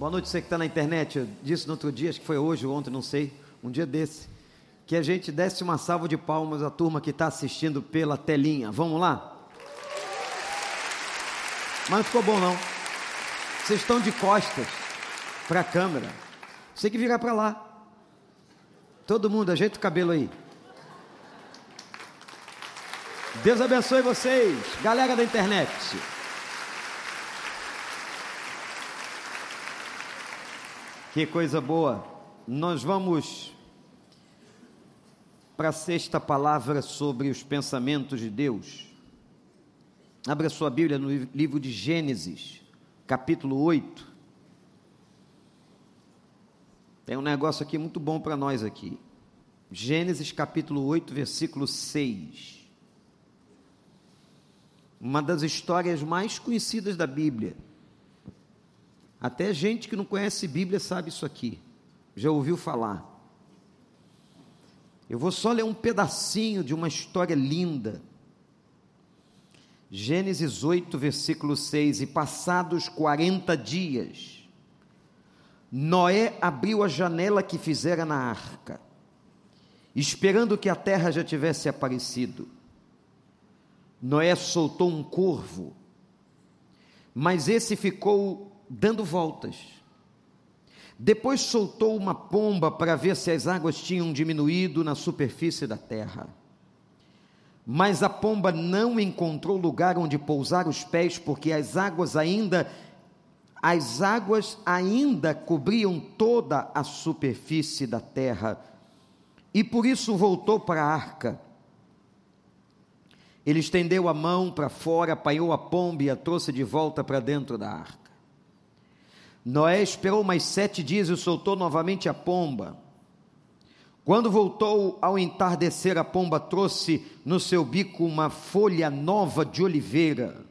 Boa noite, você que está na internet. Eu disse no outro dia, acho que foi hoje ou ontem, não sei, um dia desse, que a gente desse uma salva de palmas à turma que está assistindo pela telinha. Vamos lá? Mas não ficou bom, não. Vocês estão de costas para a câmera. Você tem que virar para lá. Todo mundo, ajeita o cabelo aí. Deus abençoe vocês, galera da internet. Que coisa boa. Nós vamos para a sexta palavra sobre os pensamentos de Deus. Abra sua Bíblia no livro de Gênesis, capítulo 8. Tem um negócio aqui muito bom para nós aqui. Gênesis capítulo 8, versículo 6. Uma das histórias mais conhecidas da Bíblia. Até gente que não conhece Bíblia sabe isso aqui, já ouviu falar. Eu vou só ler um pedacinho de uma história linda. Gênesis 8, versículo 6: E passados 40 dias, Noé abriu a janela que fizera na arca, esperando que a terra já tivesse aparecido. Noé soltou um corvo, mas esse ficou dando voltas. Depois soltou uma pomba para ver se as águas tinham diminuído na superfície da terra. Mas a pomba não encontrou lugar onde pousar os pés, porque as águas ainda as águas ainda cobriam toda a superfície da terra. E por isso voltou para a arca. Ele estendeu a mão para fora, apanhou a pomba e a trouxe de volta para dentro da arca. Noé esperou mais sete dias e soltou novamente a pomba. Quando voltou ao entardecer, a pomba trouxe no seu bico uma folha nova de oliveira.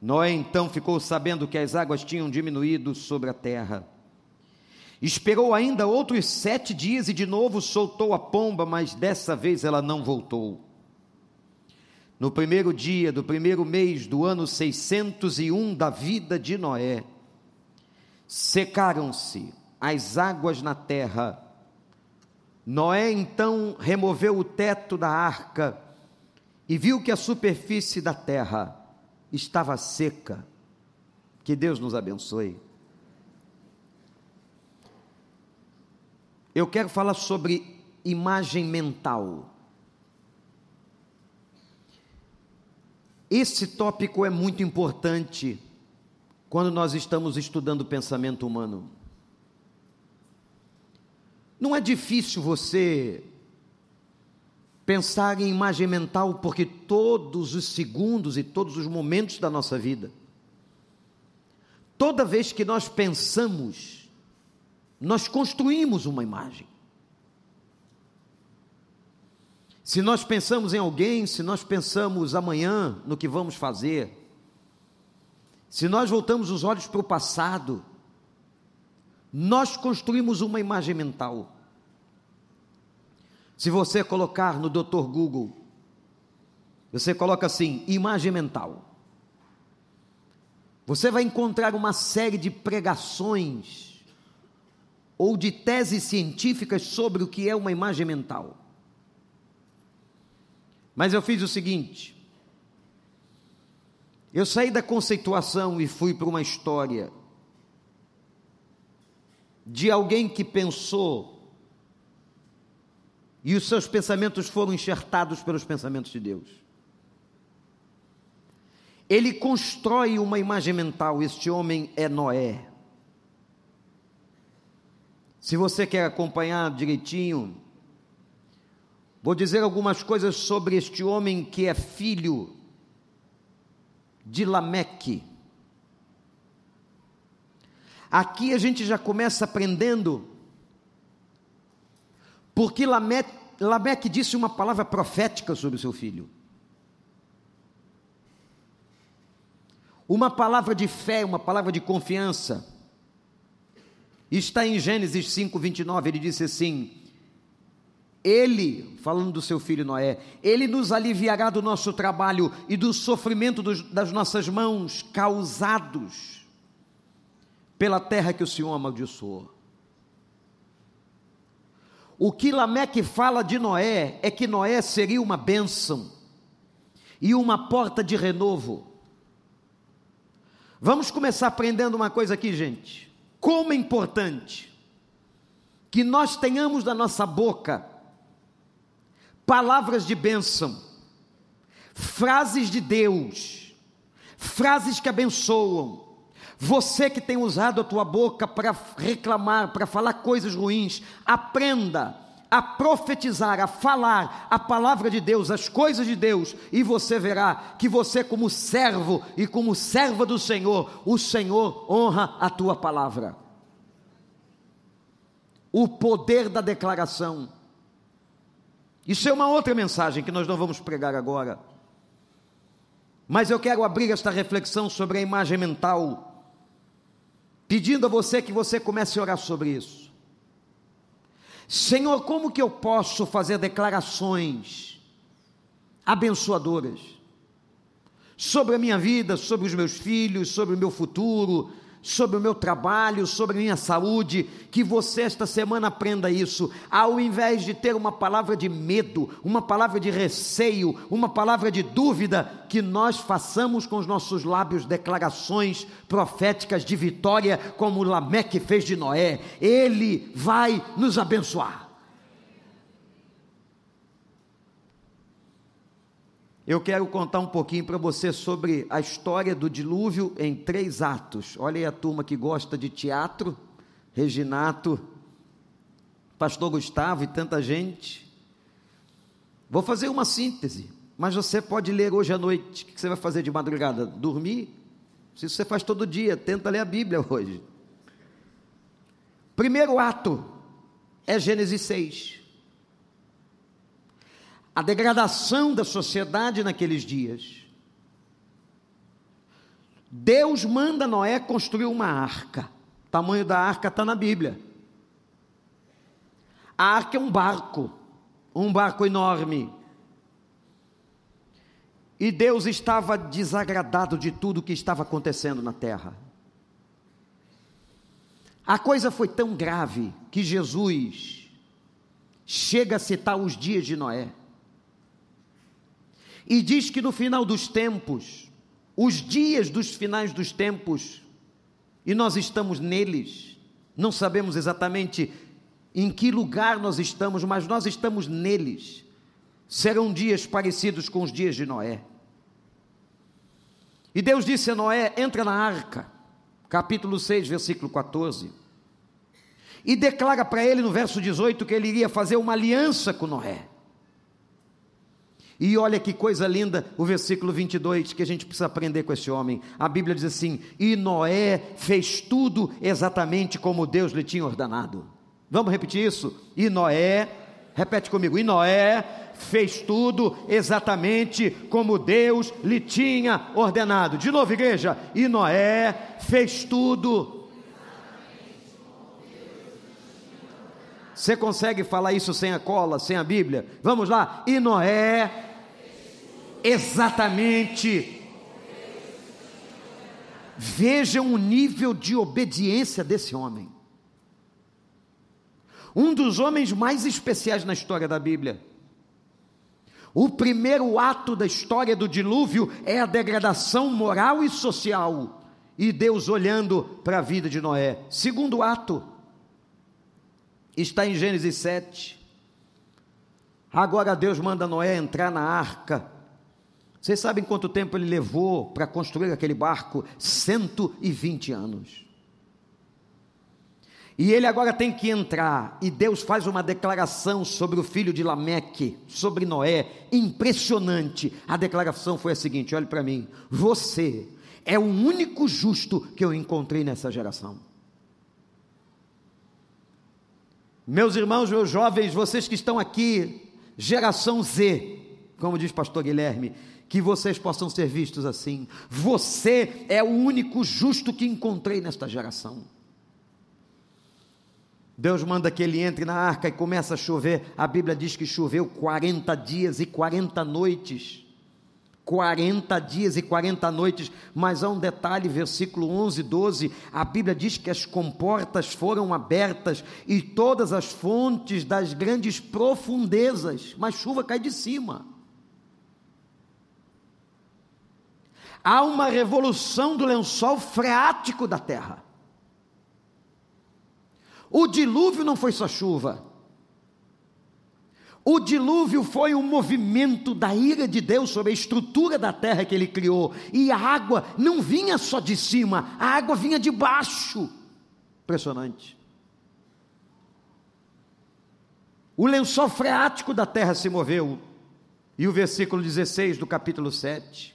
Noé então ficou sabendo que as águas tinham diminuído sobre a terra. Esperou ainda outros sete dias e de novo soltou a pomba, mas dessa vez ela não voltou. No primeiro dia do primeiro mês do ano 601 da vida de Noé, secaram-se as águas na terra. Noé então removeu o teto da arca e viu que a superfície da terra estava seca. Que Deus nos abençoe. Eu quero falar sobre imagem mental. Esse tópico é muito importante quando nós estamos estudando o pensamento humano. Não é difícil você pensar em imagem mental, porque todos os segundos e todos os momentos da nossa vida, toda vez que nós pensamos, nós construímos uma imagem. Se nós pensamos em alguém, se nós pensamos amanhã no que vamos fazer, se nós voltamos os olhos para o passado, nós construímos uma imagem mental. Se você colocar no Dr. Google, você coloca assim, imagem mental. Você vai encontrar uma série de pregações ou de teses científicas sobre o que é uma imagem mental. Mas eu fiz o seguinte: eu saí da conceituação e fui para uma história de alguém que pensou e os seus pensamentos foram enxertados pelos pensamentos de Deus. Ele constrói uma imagem mental, este homem é Noé. Se você quer acompanhar direitinho, Vou dizer algumas coisas sobre este homem que é filho de Lameque. Aqui a gente já começa aprendendo, porque Lameque, Lameque disse uma palavra profética sobre seu filho. Uma palavra de fé, uma palavra de confiança. Está em Gênesis 5, 29, ele disse assim: ele, falando do seu filho Noé, ele nos aliviará do nosso trabalho e do sofrimento dos, das nossas mãos causados pela terra que o Senhor amaldiçoou. O que Lameque fala de Noé é que Noé seria uma bênção e uma porta de renovo. Vamos começar aprendendo uma coisa aqui, gente. Como é importante que nós tenhamos da nossa boca palavras de bênção, frases de Deus, frases que abençoam. Você que tem usado a tua boca para reclamar, para falar coisas ruins, aprenda a profetizar, a falar a palavra de Deus, as coisas de Deus, e você verá que você, como servo e como serva do Senhor, o Senhor honra a tua palavra. O poder da declaração. Isso é uma outra mensagem que nós não vamos pregar agora. Mas eu quero abrir esta reflexão sobre a imagem mental, pedindo a você que você comece a orar sobre isso. Senhor, como que eu posso fazer declarações abençoadoras sobre a minha vida, sobre os meus filhos, sobre o meu futuro, sobre o meu trabalho, sobre a minha saúde, que você esta semana aprenda isso, ao invés de ter uma palavra de medo, uma palavra de receio, uma palavra de dúvida, que nós façamos com os nossos lábios declarações proféticas de vitória, como Lameque fez de Noé, ele vai nos abençoar. Eu quero contar um pouquinho para você sobre a história do dilúvio em três atos. Olha aí a turma que gosta de teatro, Reginato, Pastor Gustavo e tanta gente. Vou fazer uma síntese, mas você pode ler hoje à noite. O que você vai fazer de madrugada? Dormir? Se você faz todo dia, tenta ler a Bíblia hoje. Primeiro ato é Gênesis 6 a degradação da sociedade naqueles dias. Deus manda Noé construir uma arca. O tamanho da arca está na Bíblia. A arca é um barco, um barco enorme. E Deus estava desagradado de tudo o que estava acontecendo na terra. A coisa foi tão grave que Jesus chega a citar os dias de Noé. E diz que no final dos tempos, os dias dos finais dos tempos, e nós estamos neles, não sabemos exatamente em que lugar nós estamos, mas nós estamos neles, serão dias parecidos com os dias de Noé. E Deus disse a Noé: entra na arca, capítulo 6, versículo 14, e declara para ele no verso 18 que ele iria fazer uma aliança com Noé. E olha que coisa linda o versículo 22 que a gente precisa aprender com esse homem. A Bíblia diz assim: E Noé fez tudo exatamente como Deus lhe tinha ordenado. Vamos repetir isso? E Noé, repete comigo: E Noé fez tudo exatamente como Deus lhe tinha ordenado. De novo, igreja: E Noé fez tudo. Você consegue falar isso sem a cola, sem a Bíblia? Vamos lá. E Noé exatamente. Vejam o nível de obediência desse homem. Um dos homens mais especiais na história da Bíblia. O primeiro ato da história do dilúvio é a degradação moral e social, e Deus olhando para a vida de Noé. Segundo ato, está em Gênesis 7. Agora Deus manda Noé entrar na arca vocês sabem quanto tempo ele levou para construir aquele barco? 120 anos. E ele agora tem que entrar, e Deus faz uma declaração sobre o filho de Lameque, sobre Noé, impressionante. A declaração foi a seguinte: olhe para mim, você é o único justo que eu encontrei nessa geração. Meus irmãos, meus jovens, vocês que estão aqui, geração Z, como diz pastor Guilherme, que vocês possam ser vistos assim. Você é o único justo que encontrei nesta geração. Deus manda que ele entre na arca e começa a chover. A Bíblia diz que choveu 40 dias e 40 noites. 40 dias e 40 noites, mas há um detalhe, versículo 11, 12, a Bíblia diz que as comportas foram abertas e todas as fontes das grandes profundezas, mas chuva cai de cima. Há uma revolução do lençol freático da terra. O dilúvio não foi só chuva. O dilúvio foi um movimento da ira de Deus sobre a estrutura da terra que ele criou. E a água não vinha só de cima, a água vinha de baixo. Impressionante. O lençol freático da terra se moveu. E o versículo 16 do capítulo 7.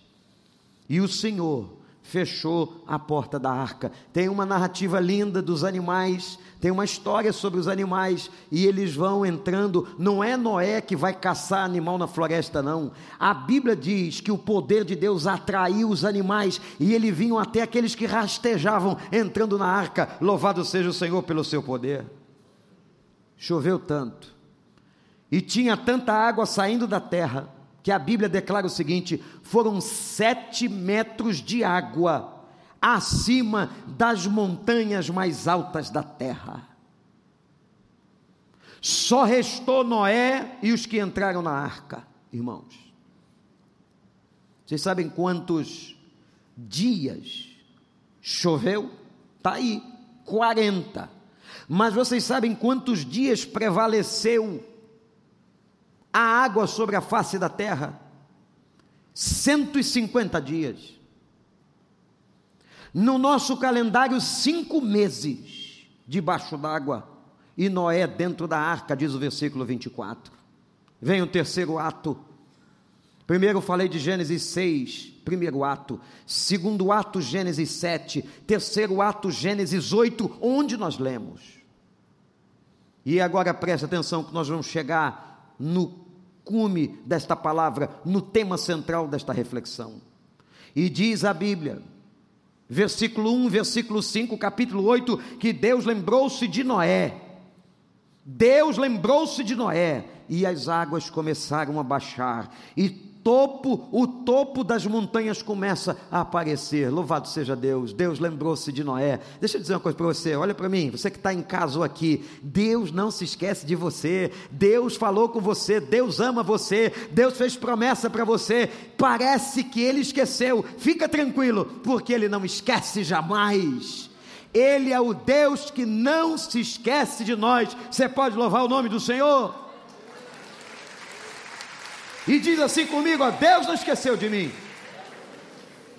E o Senhor fechou a porta da arca. Tem uma narrativa linda dos animais, tem uma história sobre os animais e eles vão entrando. Não é Noé que vai caçar animal na floresta, não. A Bíblia diz que o poder de Deus atraiu os animais e eles vinham até aqueles que rastejavam entrando na arca. Louvado seja o Senhor pelo seu poder. Choveu tanto e tinha tanta água saindo da terra que a Bíblia declara o seguinte: foram sete metros de água acima das montanhas mais altas da terra. Só restou Noé e os que entraram na arca, irmãos. Vocês sabem quantos dias choveu? Está aí, 40. Mas vocês sabem quantos dias prevaleceu a água sobre a face da terra? 150 dias. No nosso calendário, cinco meses debaixo d'água e Noé dentro da arca, diz o versículo 24. Vem o terceiro ato. Primeiro falei de Gênesis 6, primeiro ato. Segundo ato, Gênesis 7. Terceiro ato, Gênesis 8, onde nós lemos. E agora preste atenção que nós vamos chegar no cume desta palavra, no tema central desta reflexão. E diz a Bíblia, versículo 1, versículo 5, capítulo 8, que Deus lembrou-se de Noé. Deus lembrou-se de Noé e as águas começaram a baixar e topo, o topo das montanhas começa a aparecer. Louvado seja Deus. Deus lembrou-se de Noé. Deixa eu dizer uma coisa para você. Olha para mim, você que está em casa aqui. Deus não se esquece de você. Deus falou com você. Deus ama você. Deus fez promessa para você. Parece que Ele esqueceu. Fica tranquilo, porque Ele não esquece jamais. Ele é o Deus que não se esquece de nós. Você pode louvar o nome do Senhor? E diz assim comigo: ó, Deus não esqueceu de mim.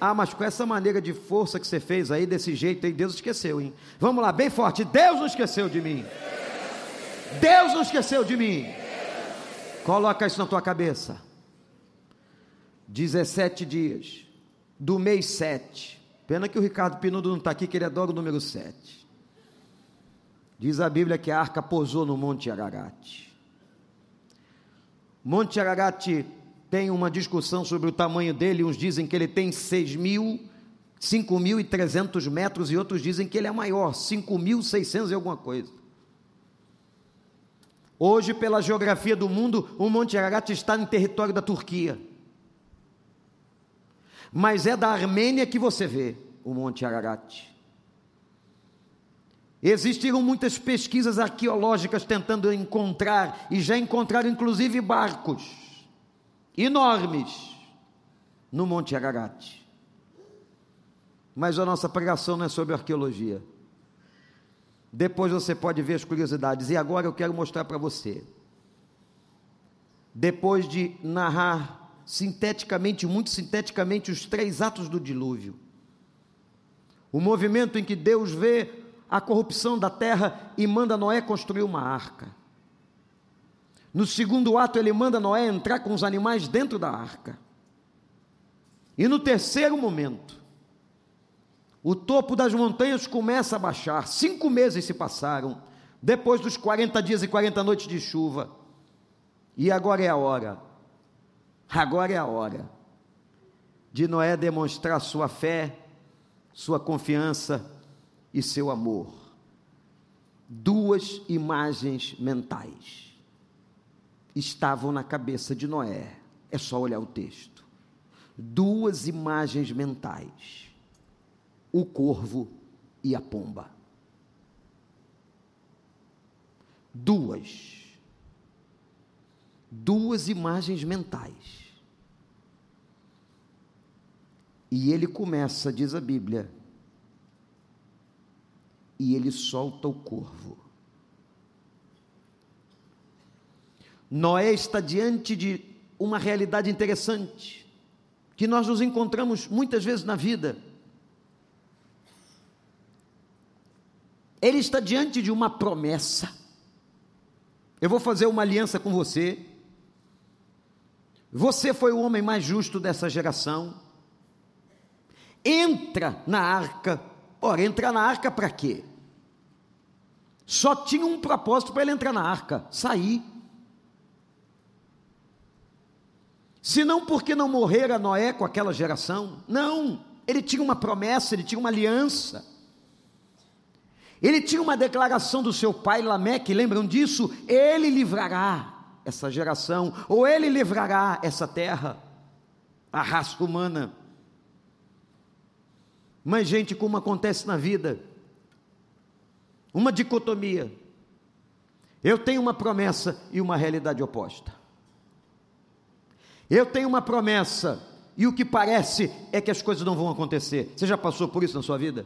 Ah, mas com essa maneira de força que você fez aí, desse jeito aí, Deus esqueceu, hein? Vamos lá, bem forte: Deus não esqueceu de mim. Deus não esqueceu de mim. Coloca isso na tua cabeça. 17 dias do mês 7. Pena que o Ricardo Pinudo não está aqui, que ele adora o número 7. Diz a Bíblia que a arca pousou no Monte Ararat. Monte Ararat tem uma discussão sobre o tamanho dele, uns dizem que ele tem 6 mil, 5.300 metros, e outros dizem que ele é maior, 5.600 e alguma coisa. Hoje, pela geografia do mundo, o Monte Ararat está em território da Turquia. Mas é da Armênia que você vê o Monte Ararat. Existiram muitas pesquisas arqueológicas tentando encontrar, e já encontraram inclusive barcos enormes no Monte Ararat. Mas a nossa pregação não é sobre arqueologia. Depois você pode ver as curiosidades. E agora eu quero mostrar para você. Depois de narrar sinteticamente, muito sinteticamente, os três atos do dilúvio, o movimento em que Deus vê a corrupção da terra e manda Noé construir uma arca. No segundo ato, ele manda Noé entrar com os animais dentro da arca. E no terceiro momento, o topo das montanhas começa a baixar. Cinco meses se passaram, depois dos 40 dias e 40 noites de chuva. E agora é a hora, agora é a hora de Noé demonstrar sua fé, sua confiança e seu amor. Duas imagens mentais estavam na cabeça de Noé. É só olhar o texto. duas imagens mentais: o corvo e a pomba. Duas. Duas imagens mentais. E ele começa, diz a Bíblia, e ele solta o corvo. Noé está diante de uma realidade interessante, que nós nos encontramos muitas vezes na vida. Ele está diante de uma promessa. Eu vou fazer uma aliança com você. Você foi o homem mais justo dessa geração. Entra na arca. Ora, entrar na arca para quê? Só tinha um propósito para ele entrar na arca: sair. Se não porque não morrera Noé com aquela geração. Não, ele tinha uma promessa, ele tinha uma aliança. Ele tinha uma declaração do seu pai Lameque, lembram disso? Ele livrará essa geração, ou ele livrará essa terra, a raça humana. Mas, gente, como acontece na vida, uma dicotomia. Eu tenho uma promessa e uma realidade oposta. Eu tenho uma promessa e o que parece é que as coisas não vão acontecer. Você já passou por isso na sua vida?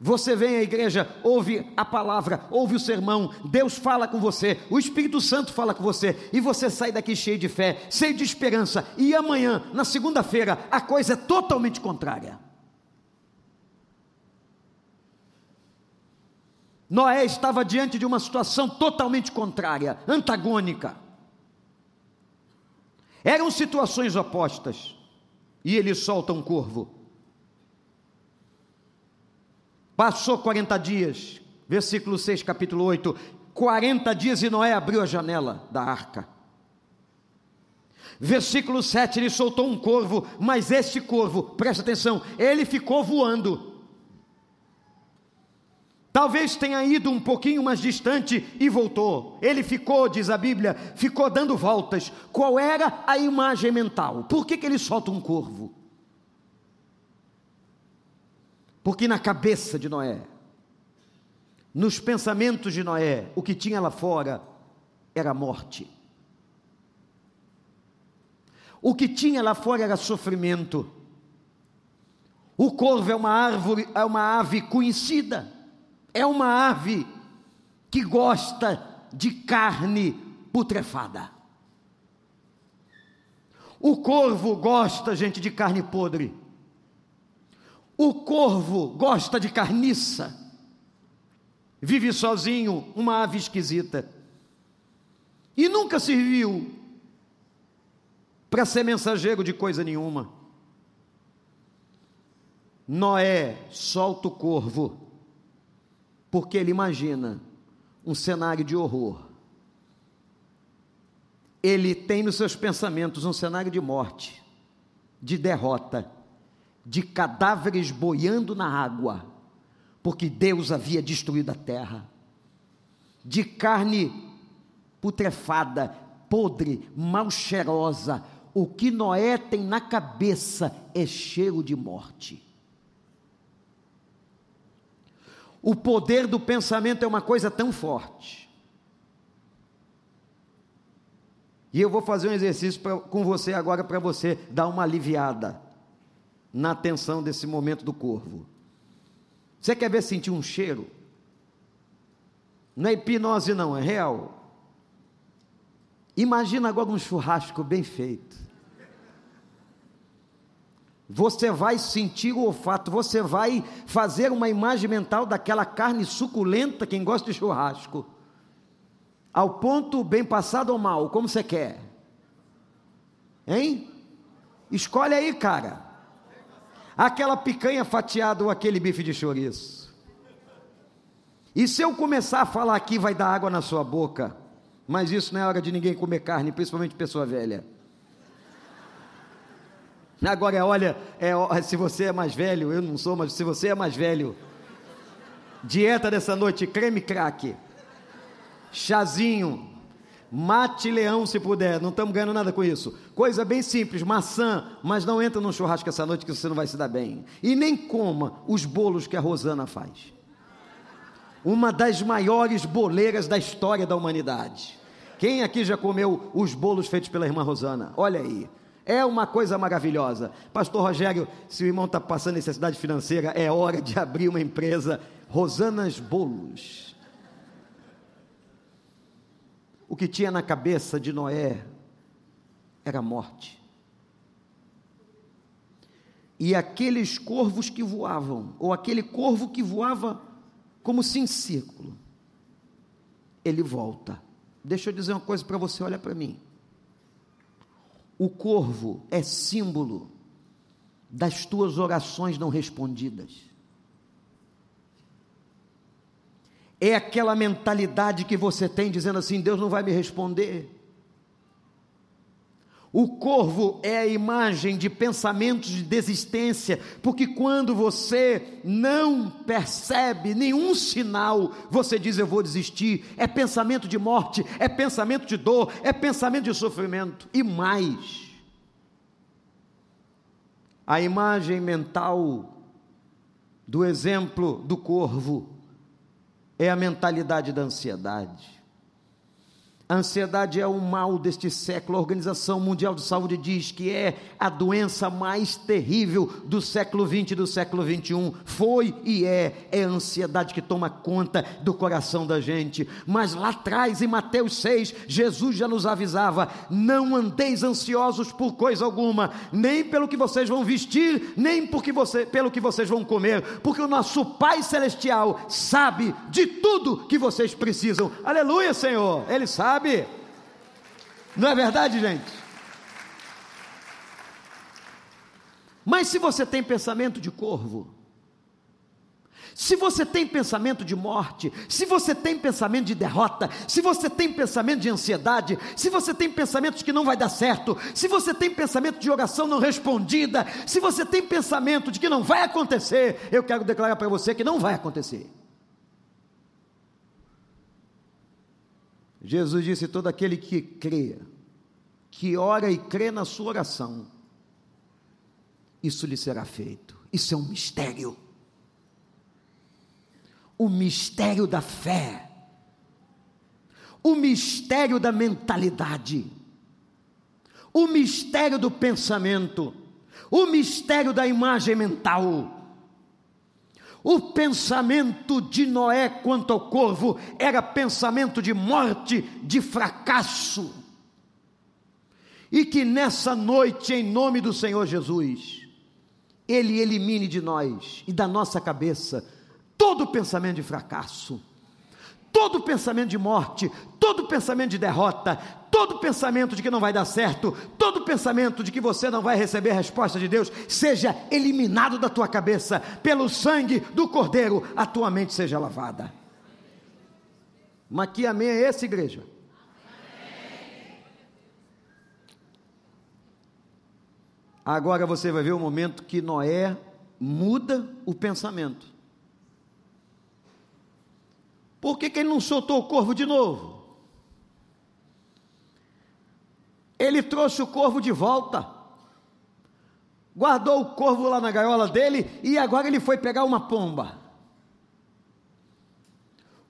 Você vem à igreja, ouve a palavra, ouve o sermão, Deus fala com você, o Espírito Santo fala com você, e você sai daqui cheio de fé, cheio de esperança, e amanhã, na segunda-feira, a coisa é totalmente contrária. Noé estava diante de uma situação totalmente contrária, antagônica. Eram situações opostas, e ele solta um corvo. Passou 40 dias, versículo 6, capítulo 8. 40 dias e Noé abriu a janela da arca. Versículo 7, ele soltou um corvo, mas este corvo, presta atenção, ele ficou voando. Talvez tenha ido um pouquinho mais distante e voltou. Ele ficou, diz a Bíblia, ficou dando voltas. Qual era a imagem mental? Por que, que ele solta um corvo? Porque na cabeça de Noé, nos pensamentos de Noé, o que tinha lá fora era morte. O que tinha lá fora era sofrimento. O corvo é uma árvore, é uma ave conhecida. É uma ave que gosta de carne putrefada. O corvo gosta, gente, de carne podre. O corvo gosta de carniça, vive sozinho, uma ave esquisita, e nunca serviu para ser mensageiro de coisa nenhuma. Noé solta o corvo, porque ele imagina um cenário de horror. Ele tem nos seus pensamentos um cenário de morte, de derrota de cadáveres boiando na água, porque Deus havia destruído a terra, de carne putrefada, podre, mal cheirosa. O que Noé tem na cabeça é cheiro de morte. O poder do pensamento é uma coisa tão forte. E eu vou fazer um exercício pra, com você agora para você dar uma aliviada na atenção desse momento do corvo. Você quer ver sentir um cheiro? Não é hipnose, não, é real. Imagina agora um churrasco bem feito. Você vai sentir o olfato, você vai fazer uma imagem mental daquela carne suculenta, quem gosta de churrasco. Ao ponto bem passado ou mal, como você quer? Hein? Escolhe aí, cara aquela picanha fatiada ou aquele bife de chouriço. E se eu começar a falar aqui, vai dar água na sua boca. Mas isso não é hora de ninguém comer carne, principalmente pessoa velha. Agora, olha, é, se você é mais velho, eu não sou, mas se você é mais velho, dieta dessa noite: creme crack, chazinho, Mate leão se puder, não estamos ganhando nada com isso. Coisa bem simples, maçã, mas não entra num churrasco essa noite que você não vai se dar bem. E nem coma os bolos que a Rosana faz. Uma das maiores boleiras da história da humanidade. Quem aqui já comeu os bolos feitos pela irmã Rosana? Olha aí. É uma coisa maravilhosa. Pastor Rogério, se o irmão está passando necessidade financeira, é hora de abrir uma empresa. Rosanas Bolos o que tinha na cabeça de Noé era morte. E aqueles corvos que voavam, ou aquele corvo que voava como se em círculo, ele volta. Deixa eu dizer uma coisa para você, olha para mim. O corvo é símbolo das tuas orações não respondidas. É aquela mentalidade que você tem dizendo assim: Deus não vai me responder. O corvo é a imagem de pensamentos de desistência, porque quando você não percebe nenhum sinal, você diz eu vou desistir. É pensamento de morte, é pensamento de dor, é pensamento de sofrimento e mais. A imagem mental do exemplo do corvo é a mentalidade da ansiedade. A ansiedade é o mal deste século. A Organização Mundial de Saúde diz que é a doença mais terrível do século 20 e do século 21. Foi e é, é a ansiedade que toma conta do coração da gente. Mas lá atrás, em Mateus 6, Jesus já nos avisava: não andeis ansiosos por coisa alguma, nem pelo que vocês vão vestir, nem porque você, pelo que vocês vão comer, porque o nosso Pai Celestial sabe de tudo que vocês precisam. Aleluia, Senhor, Ele sabe sabe. Não é verdade, gente? Mas se você tem pensamento de corvo, se você tem pensamento de morte, se você tem pensamento de derrota, se você tem pensamento de ansiedade, se você tem pensamento de que não vai dar certo, se você tem pensamento de oração não respondida, se você tem pensamento de que não vai acontecer, eu quero declarar para você que não vai acontecer. Jesus disse: todo aquele que crê, que ora e crê na sua oração, isso lhe será feito. Isso é um mistério. O mistério da fé, o mistério da mentalidade, o mistério do pensamento, o mistério da imagem mental o pensamento de Noé quanto ao corvo era pensamento de morte, de fracasso. E que nessa noite, em nome do Senhor Jesus, Ele elimine de nós e da nossa cabeça todo pensamento de fracasso, todo pensamento de morte, todo pensamento de derrota, todo pensamento de que não vai dar certo, todo pensamento de que você não vai receber a resposta de Deus, seja eliminado da tua cabeça, pelo sangue do Cordeiro, a tua mente seja lavada. Mas que amém é esse, igreja? Agora você vai ver o momento que Noé muda o pensamento. Por que, que ele não soltou o corvo de novo? Ele trouxe o corvo de volta, guardou o corvo lá na gaiola dele e agora ele foi pegar uma pomba.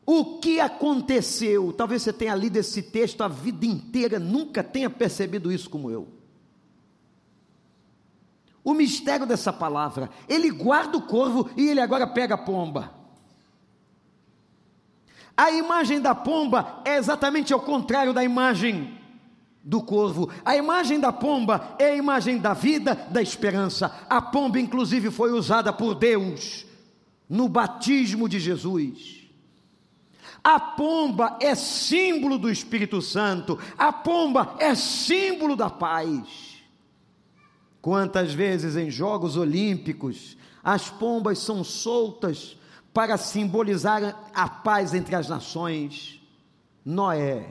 O que aconteceu? Talvez você tenha lido esse texto a vida inteira, nunca tenha percebido isso como eu. O mistério dessa palavra, ele guarda o corvo e ele agora pega a pomba. A imagem da pomba é exatamente ao contrário da imagem do corvo. A imagem da pomba é a imagem da vida, da esperança. A pomba, inclusive, foi usada por Deus no batismo de Jesus. A pomba é símbolo do Espírito Santo. A pomba é símbolo da paz. Quantas vezes em Jogos Olímpicos as pombas são soltas para simbolizar a paz entre as nações? Noé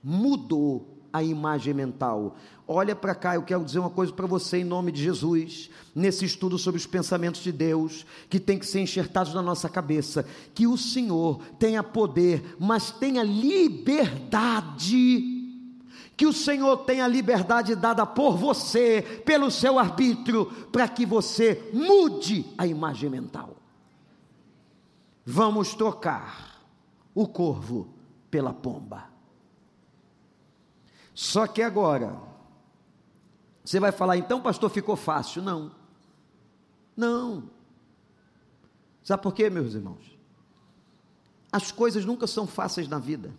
mudou a imagem mental. Olha para cá, eu quero dizer uma coisa para você em nome de Jesus, nesse estudo sobre os pensamentos de Deus, que tem que ser enxertados na nossa cabeça, que o Senhor tenha poder, mas tenha liberdade que o Senhor tem a liberdade dada por você, pelo seu arbítrio, para que você mude a imagem mental. Vamos trocar o corvo pela pomba. Só que agora, você vai falar, então, pastor, ficou fácil. Não. Não. Sabe por quê, meus irmãos? As coisas nunca são fáceis na vida.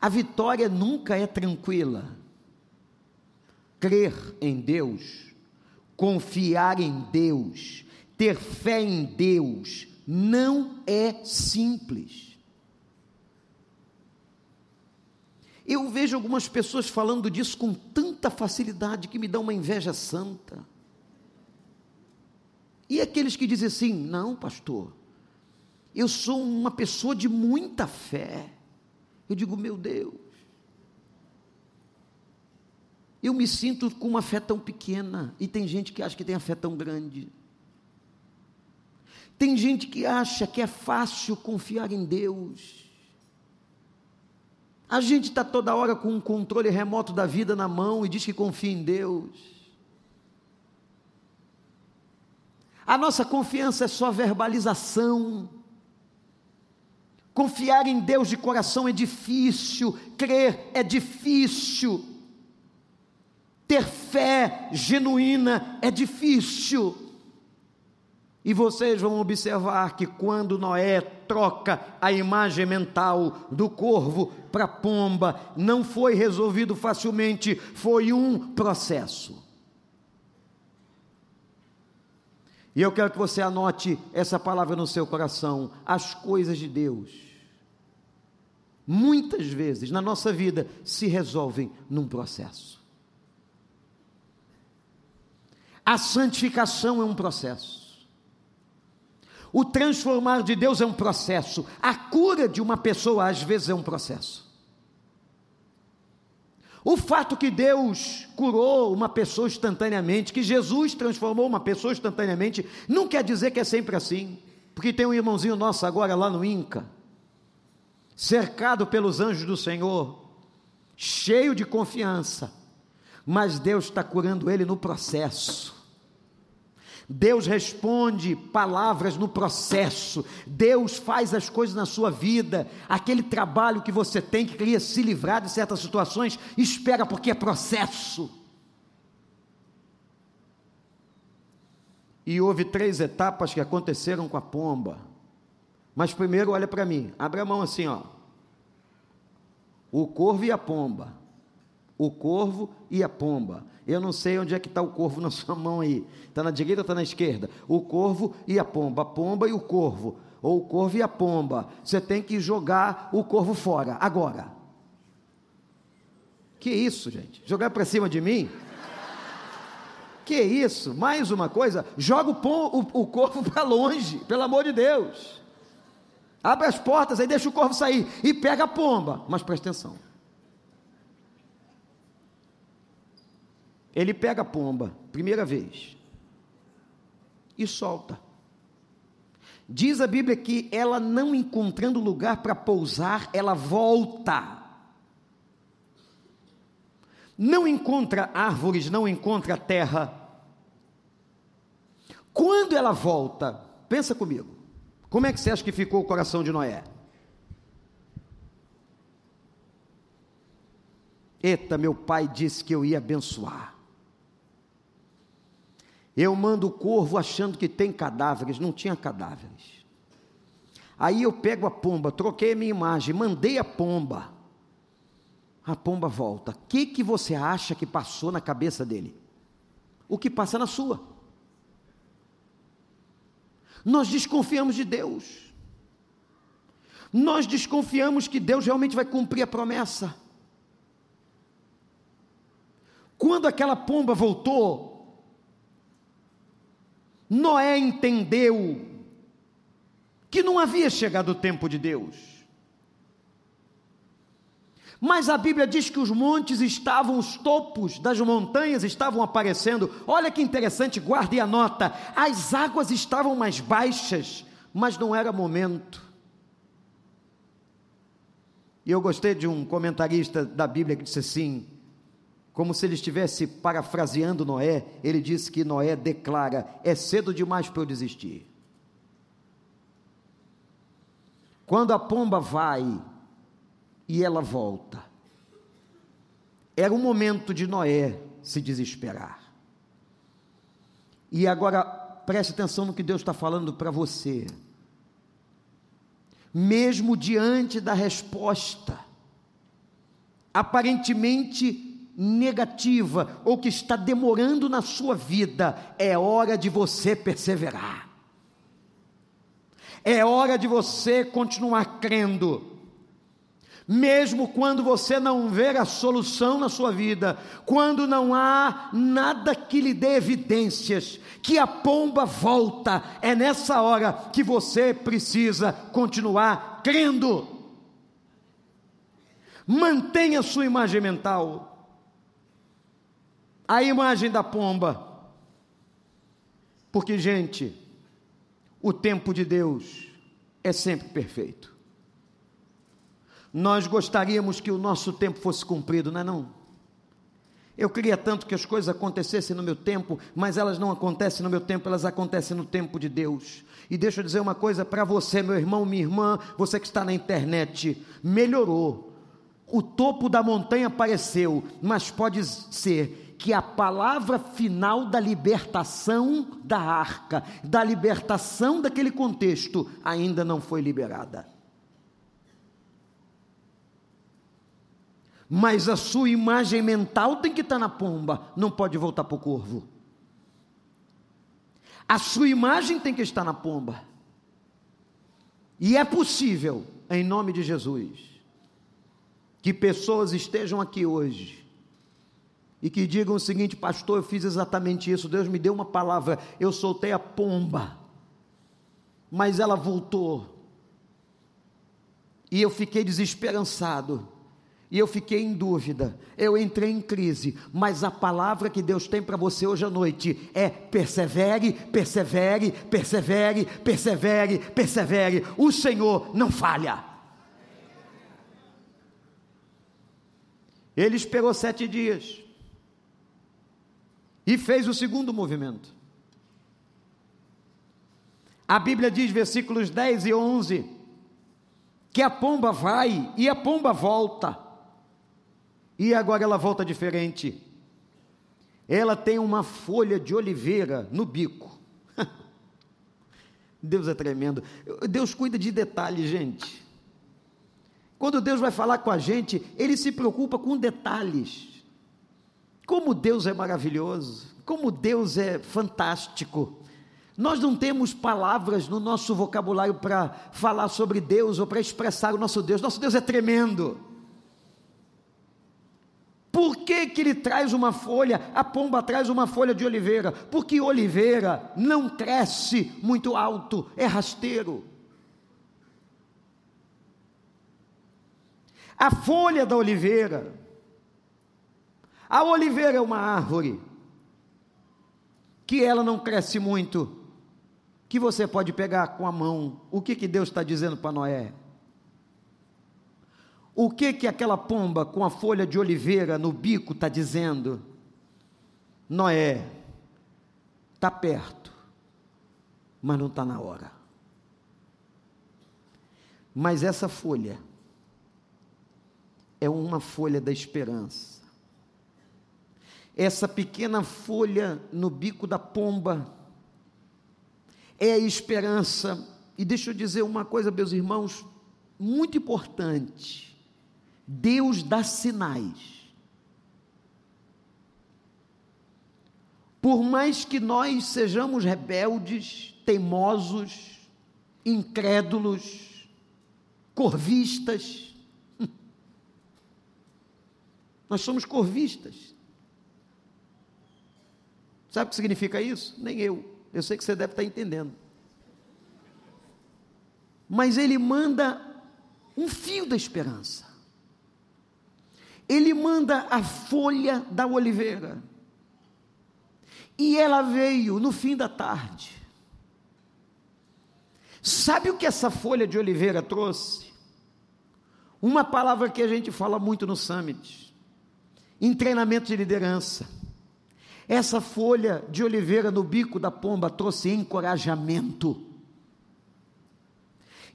A vitória nunca é tranquila. Crer em Deus, confiar em Deus, ter fé em Deus, não é simples. Eu vejo algumas pessoas falando disso com tanta facilidade que me dá uma inveja santa. E aqueles que dizem assim: não, pastor, eu sou uma pessoa de muita fé. Eu digo, meu Deus, eu me sinto com uma fé tão pequena, e tem gente que acha que tem a fé tão grande. Tem gente que acha que é fácil confiar em Deus. A gente está toda hora com um controle remoto da vida na mão e diz que confia em Deus. A nossa confiança é só verbalização. Confiar em Deus de coração é difícil, crer é difícil, ter fé genuína é difícil. E vocês vão observar que quando Noé troca a imagem mental do corvo para pomba, não foi resolvido facilmente, foi um processo. E eu quero que você anote essa palavra no seu coração: as coisas de Deus muitas vezes na nossa vida se resolvem num processo. A santificação é um processo. O transformar de Deus é um processo. A cura de uma pessoa às vezes é um processo. O fato que Deus curou uma pessoa instantaneamente, que Jesus transformou uma pessoa instantaneamente, não quer dizer que é sempre assim. Porque tem um irmãozinho nosso agora lá no Inca, cercado pelos anjos do Senhor, cheio de confiança, mas Deus está curando ele no processo. Deus responde palavras no processo, Deus faz as coisas na sua vida, aquele trabalho que você tem que queria se livrar de certas situações, espera porque é processo. E houve três etapas que aconteceram com a pomba. Mas primeiro olha para mim, abre a mão assim, ó. O corvo e a pomba. O corvo e a pomba. Eu não sei onde é que está o corvo na sua mão aí. Está na direita ou está na esquerda? O corvo e a pomba. A pomba e o corvo. Ou o corvo e a pomba. Você tem que jogar o corvo fora. Agora. Que isso, gente? Jogar para cima de mim? Que isso? Mais uma coisa? Joga o, o, o corvo para longe, pelo amor de Deus. Abre as portas, aí deixa o corvo sair e pega a pomba. Mas presta atenção. Ele pega a pomba, primeira vez, e solta. Diz a Bíblia que ela não encontrando lugar para pousar, ela volta. Não encontra árvores, não encontra terra. Quando ela volta, pensa comigo. Como é que você acha que ficou o coração de Noé? Eita, meu pai disse que eu ia abençoar. Eu mando o corvo achando que tem cadáveres, não tinha cadáveres. Aí eu pego a pomba, troquei a minha imagem, mandei a pomba. A pomba volta. O que, que você acha que passou na cabeça dele? O que passa na sua? Nós desconfiamos de Deus. Nós desconfiamos que Deus realmente vai cumprir a promessa. Quando aquela pomba voltou, Noé entendeu que não havia chegado o tempo de Deus. Mas a Bíblia diz que os montes estavam, os topos das montanhas estavam aparecendo. Olha que interessante, guarde a nota. As águas estavam mais baixas, mas não era momento. E eu gostei de um comentarista da Bíblia que disse assim: como se ele estivesse parafraseando Noé, ele disse que Noé declara: é cedo demais para eu desistir. Quando a pomba vai e ela volta, era o momento de Noé se desesperar. E agora preste atenção no que Deus está falando para você. Mesmo diante da resposta, aparentemente negativa ou que está demorando na sua vida, é hora de você perseverar. É hora de você continuar crendo. Mesmo quando você não ver a solução na sua vida, quando não há nada que lhe dê evidências que a pomba volta, é nessa hora que você precisa continuar crendo. Mantenha sua imagem mental a imagem da pomba. Porque, gente, o tempo de Deus é sempre perfeito. Nós gostaríamos que o nosso tempo fosse cumprido, não é não? Eu queria tanto que as coisas acontecessem no meu tempo, mas elas não acontecem no meu tempo, elas acontecem no tempo de Deus. E deixa eu dizer uma coisa para você, meu irmão, minha irmã, você que está na internet, melhorou. O topo da montanha apareceu, mas pode ser que a palavra final da libertação da arca, da libertação daquele contexto, ainda não foi liberada. Mas a sua imagem mental tem que estar na pomba, não pode voltar para o corvo. A sua imagem tem que estar na pomba. E é possível, em nome de Jesus, que pessoas estejam aqui hoje e que digam o seguinte, pastor, eu fiz exatamente isso, Deus me deu uma palavra, eu soltei a pomba, mas ela voltou, e eu fiquei desesperançado, e eu fiquei em dúvida, eu entrei em crise, mas a palavra que Deus tem para você hoje à noite é persevere, persevere, persevere, persevere, persevere, o Senhor não falha. Ele esperou sete dias, e fez o segundo movimento. A Bíblia diz, versículos 10 e 11, que a pomba vai e a pomba volta. E agora ela volta diferente. Ela tem uma folha de oliveira no bico. Deus é tremendo. Deus cuida de detalhes, gente. Quando Deus vai falar com a gente, Ele se preocupa com detalhes. Como Deus é maravilhoso, como Deus é fantástico. Nós não temos palavras no nosso vocabulário para falar sobre Deus ou para expressar o nosso Deus. Nosso Deus é tremendo. Por que, que ele traz uma folha? A pomba traz uma folha de oliveira. Porque oliveira não cresce muito alto, é rasteiro. A folha da oliveira a oliveira é uma árvore que ela não cresce muito, que você pode pegar com a mão. O que, que Deus está dizendo para Noé? O que que aquela pomba com a folha de oliveira no bico está dizendo? Noé, está perto, mas não está na hora. Mas essa folha é uma folha da esperança essa pequena folha no bico da pomba é a esperança. E deixa eu dizer uma coisa, meus irmãos, muito importante. Deus dá sinais. Por mais que nós sejamos rebeldes, teimosos, incrédulos, corvistas, nós somos corvistas. Sabe o que significa isso? Nem eu. Eu sei que você deve estar entendendo. Mas ele manda um fio da esperança. Ele manda a folha da oliveira. E ela veio no fim da tarde. Sabe o que essa folha de oliveira trouxe? Uma palavra que a gente fala muito no Summit, em treinamento de liderança. Essa folha de oliveira no bico da pomba trouxe encorajamento.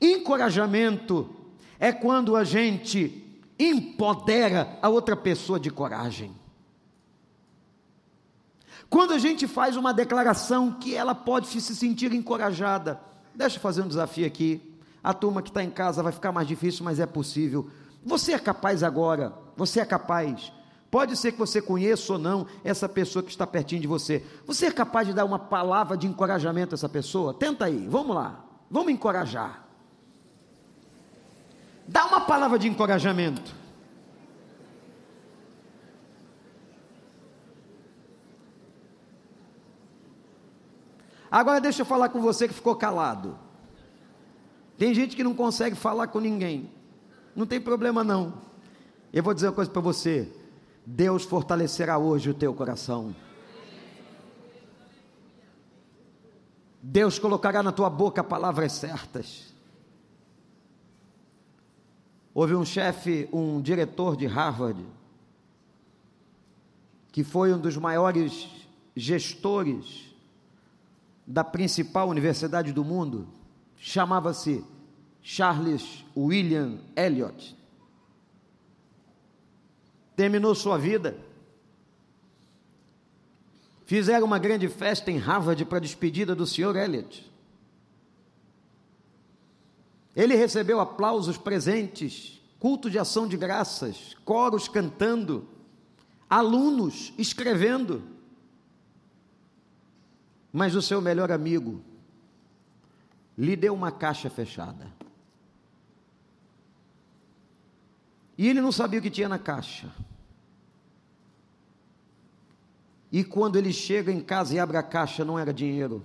Encorajamento é quando a gente empodera a outra pessoa de coragem. Quando a gente faz uma declaração que ela pode se sentir encorajada. Deixa eu fazer um desafio aqui. A turma que está em casa vai ficar mais difícil, mas é possível. Você é capaz agora, você é capaz. Pode ser que você conheça ou não essa pessoa que está pertinho de você. Você é capaz de dar uma palavra de encorajamento a essa pessoa? Tenta aí, vamos lá, vamos encorajar. Dá uma palavra de encorajamento. Agora deixa eu falar com você que ficou calado. Tem gente que não consegue falar com ninguém. Não tem problema não. Eu vou dizer uma coisa para você. Deus fortalecerá hoje o teu coração. Deus colocará na tua boca palavras certas. Houve um chefe, um diretor de Harvard, que foi um dos maiores gestores da principal universidade do mundo, chamava-se Charles William Eliot. Terminou sua vida. Fizeram uma grande festa em Harvard para a despedida do Sr. Eliot. Ele recebeu aplausos presentes, culto de ação de graças, coros cantando, alunos escrevendo. Mas o seu melhor amigo lhe deu uma caixa fechada. E ele não sabia o que tinha na caixa. E quando ele chega em casa e abre a caixa, não era dinheiro,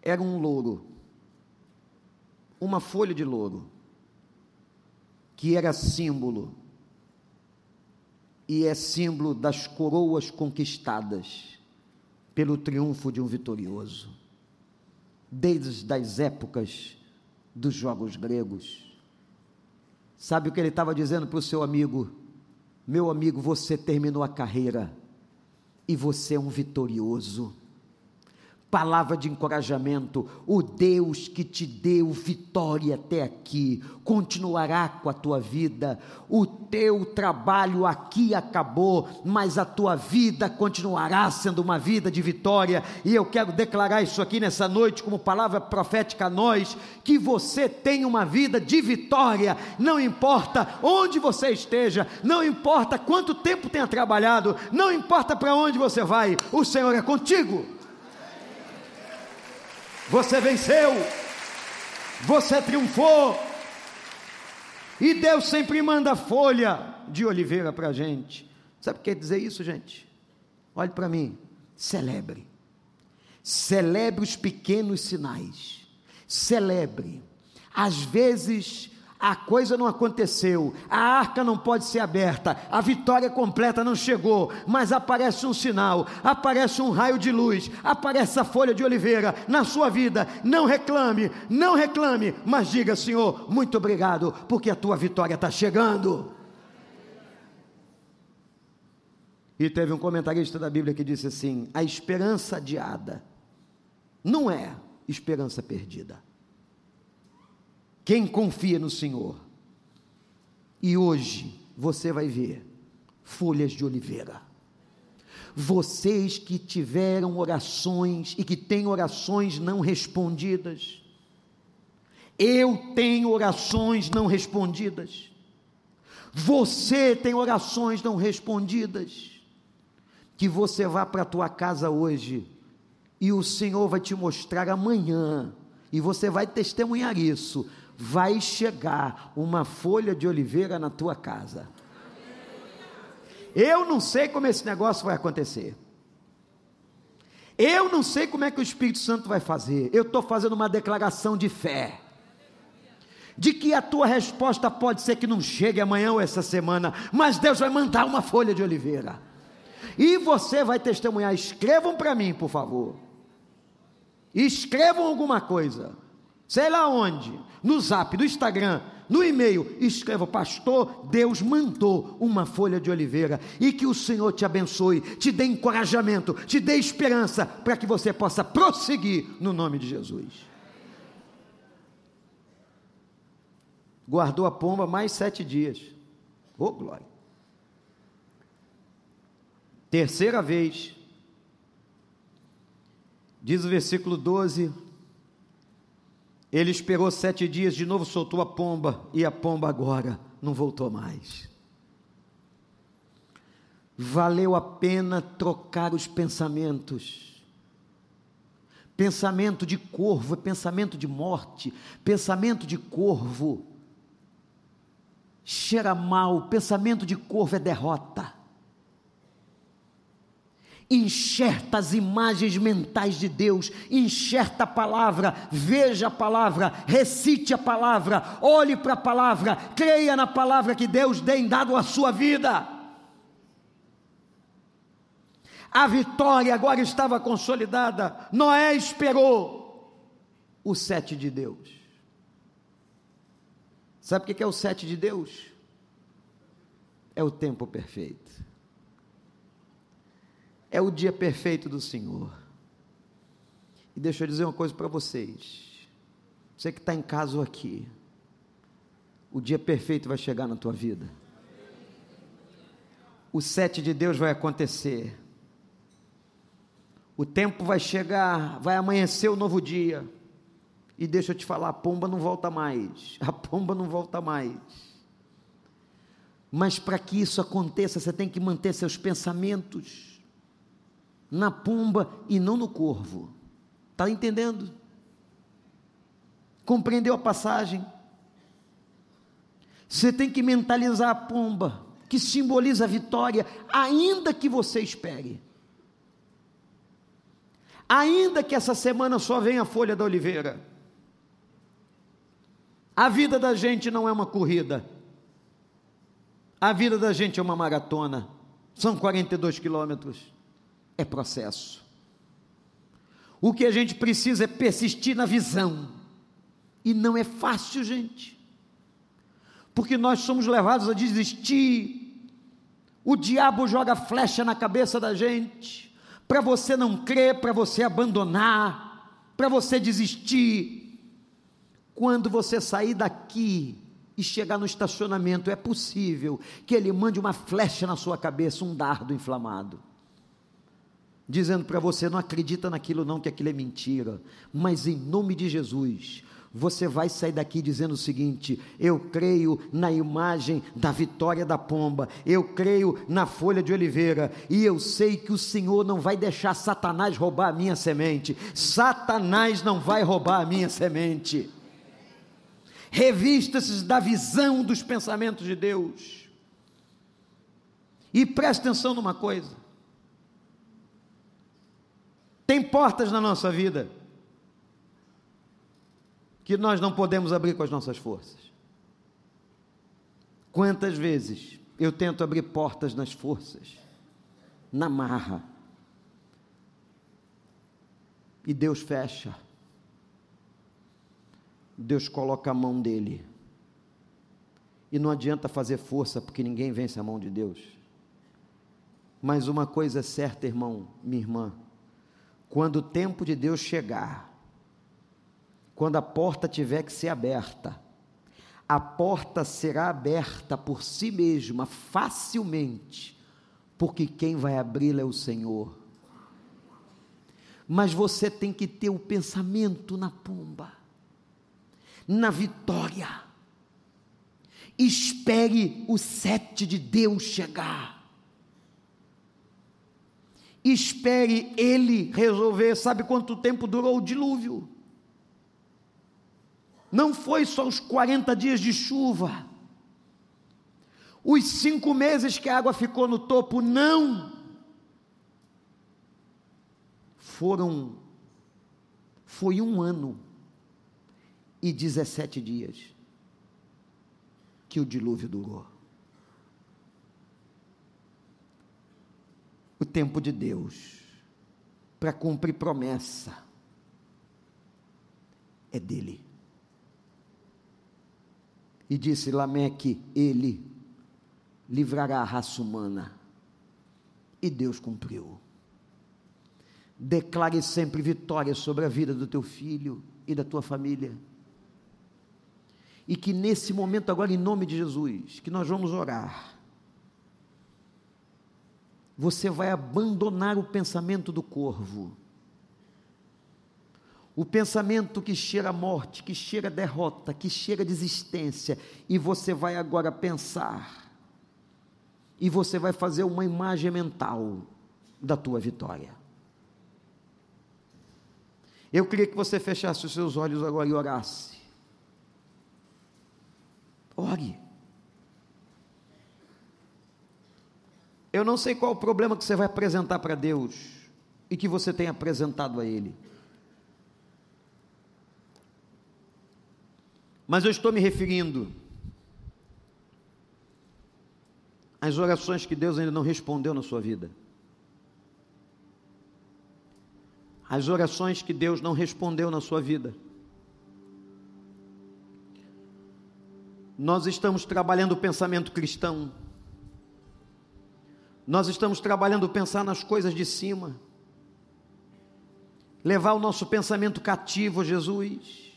era um louro. Uma folha de louro, que era símbolo, e é símbolo das coroas conquistadas pelo triunfo de um vitorioso, desde as épocas dos jogos gregos. Sabe o que ele estava dizendo para o seu amigo? Meu amigo, você terminou a carreira e você é um vitorioso palavra de encorajamento. O Deus que te deu vitória até aqui continuará com a tua vida. O teu trabalho aqui acabou, mas a tua vida continuará sendo uma vida de vitória. E eu quero declarar isso aqui nessa noite como palavra profética a nós, que você tem uma vida de vitória, não importa onde você esteja, não importa quanto tempo tenha trabalhado, não importa para onde você vai, o Senhor é contigo. Você venceu, você triunfou. E Deus sempre manda folha de oliveira para a gente. Sabe o que quer dizer isso, gente? Olhe para mim, celebre. Celebre os pequenos sinais. Celebre. Às vezes a coisa não aconteceu, a arca não pode ser aberta, a vitória completa não chegou, mas aparece um sinal, aparece um raio de luz, aparece a folha de oliveira na sua vida. Não reclame, não reclame, mas diga, Senhor, muito obrigado, porque a tua vitória está chegando. E teve um comentarista da Bíblia que disse assim: a esperança adiada não é esperança perdida. Quem confia no Senhor. E hoje você vai ver folhas de oliveira. Vocês que tiveram orações e que têm orações não respondidas. Eu tenho orações não respondidas. Você tem orações não respondidas. Que você vá para a tua casa hoje e o Senhor vai te mostrar amanhã, e você vai testemunhar isso vai chegar uma folha de oliveira na tua casa. Eu não sei como esse negócio vai acontecer. Eu não sei como é que o Espírito Santo vai fazer. Eu estou fazendo uma declaração de fé. De que a tua resposta pode ser que não chegue amanhã ou essa semana, mas Deus vai mandar uma folha de oliveira. E você vai testemunhar. Escrevam para mim, por favor. Escrevam alguma coisa sei lá onde, no zap, no Instagram, no e-mail, escreva, pastor, Deus mandou uma folha de oliveira e que o Senhor te abençoe, te dê encorajamento, te dê esperança para que você possa prosseguir no nome de Jesus. Guardou a pomba mais sete dias. Oh, glória. Terceira vez, diz o versículo 12: ele esperou sete dias, de novo soltou a pomba, e a pomba agora não voltou mais. Valeu a pena trocar os pensamentos. Pensamento de corvo é pensamento de morte, pensamento de corvo cheira mal, pensamento de corvo é derrota enxerta as imagens mentais de Deus, enxerta a palavra, veja a palavra, recite a palavra, olhe para a palavra, creia na palavra que Deus tem dado à sua vida. A vitória agora estava consolidada. Noé esperou o sete de Deus. Sabe o que é o sete de Deus? É o tempo perfeito é o dia perfeito do Senhor. E deixa eu dizer uma coisa para vocês. Você que está em casa aqui, o dia perfeito vai chegar na tua vida. O sete de Deus vai acontecer. O tempo vai chegar, vai amanhecer o novo dia. E deixa eu te falar, a pomba não volta mais. A pomba não volta mais. Mas para que isso aconteça, você tem que manter seus pensamentos na pomba e não no corvo. Está entendendo? Compreendeu a passagem? Você tem que mentalizar a pomba, que simboliza a vitória, ainda que você espere. Ainda que essa semana só venha a folha da oliveira. A vida da gente não é uma corrida. A vida da gente é uma maratona. São 42 quilômetros é processo. O que a gente precisa é persistir na visão. E não é fácil, gente. Porque nós somos levados a desistir. O diabo joga flecha na cabeça da gente, para você não crer, para você abandonar, para você desistir. Quando você sair daqui e chegar no estacionamento, é possível que ele mande uma flecha na sua cabeça, um dardo inflamado dizendo para você: não acredita naquilo, não, que aquilo é mentira, mas em nome de Jesus, você vai sair daqui dizendo o seguinte: eu creio na imagem da vitória da pomba, eu creio na folha de oliveira, e eu sei que o Senhor não vai deixar Satanás roubar a minha semente, Satanás não vai roubar a minha semente. Revista-se da visão dos pensamentos de Deus. E preste atenção numa coisa: tem portas na nossa vida que nós não podemos abrir com as nossas forças. Quantas vezes eu tento abrir portas nas forças, na marra, e Deus fecha. Deus coloca a mão dele. E não adianta fazer força, porque ninguém vence a mão de Deus. Mas uma coisa é certa, irmão, minha irmã, quando o tempo de Deus chegar, quando a porta tiver que ser aberta, a porta será aberta por si mesma, facilmente, porque quem vai abri-la é o Senhor. Mas você tem que ter o pensamento na pomba, na vitória. Espere o sete de Deus chegar espere ele resolver. Sabe quanto tempo durou o dilúvio? Não foi só os 40 dias de chuva, os cinco meses que a água ficou no topo, não. Foram, foi um ano e 17 dias que o dilúvio durou. O tempo de Deus para cumprir promessa é dele. E disse Lameque: Ele livrará a raça humana. E Deus cumpriu. Declare sempre vitória sobre a vida do teu filho e da tua família. E que nesse momento, agora, em nome de Jesus, que nós vamos orar, você vai abandonar o pensamento do corvo, o pensamento que cheira morte, que cheira derrota, que cheira desistência, e você vai agora pensar, e você vai fazer uma imagem mental da tua vitória. Eu queria que você fechasse os seus olhos agora e orasse. Ore. Eu não sei qual o problema que você vai apresentar para Deus e que você tem apresentado a Ele. Mas eu estou me referindo às orações que Deus ainda não respondeu na sua vida. As orações que Deus não respondeu na sua vida. Nós estamos trabalhando o pensamento cristão. Nós estamos trabalhando pensar nas coisas de cima. Levar o nosso pensamento cativo a Jesus.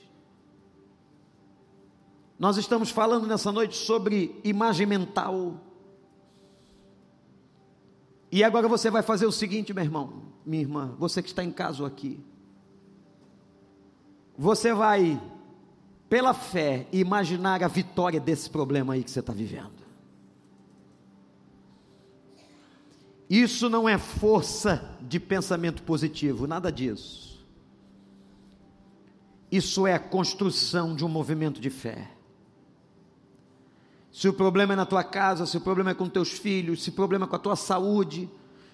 Nós estamos falando nessa noite sobre imagem mental. E agora você vai fazer o seguinte, meu irmão, minha irmã, você que está em casa aqui. Você vai pela fé, imaginar a vitória desse problema aí que você está vivendo. Isso não é força de pensamento positivo, nada disso. Isso é a construção de um movimento de fé. Se o problema é na tua casa, se o problema é com teus filhos, se o problema é com a tua saúde,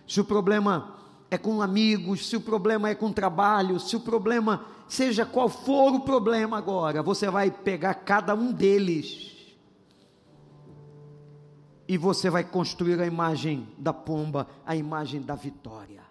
se o problema é com amigos, se o problema é com trabalho, se o problema, seja qual for o problema agora, você vai pegar cada um deles e você vai construir a imagem da pomba, a imagem da vitória.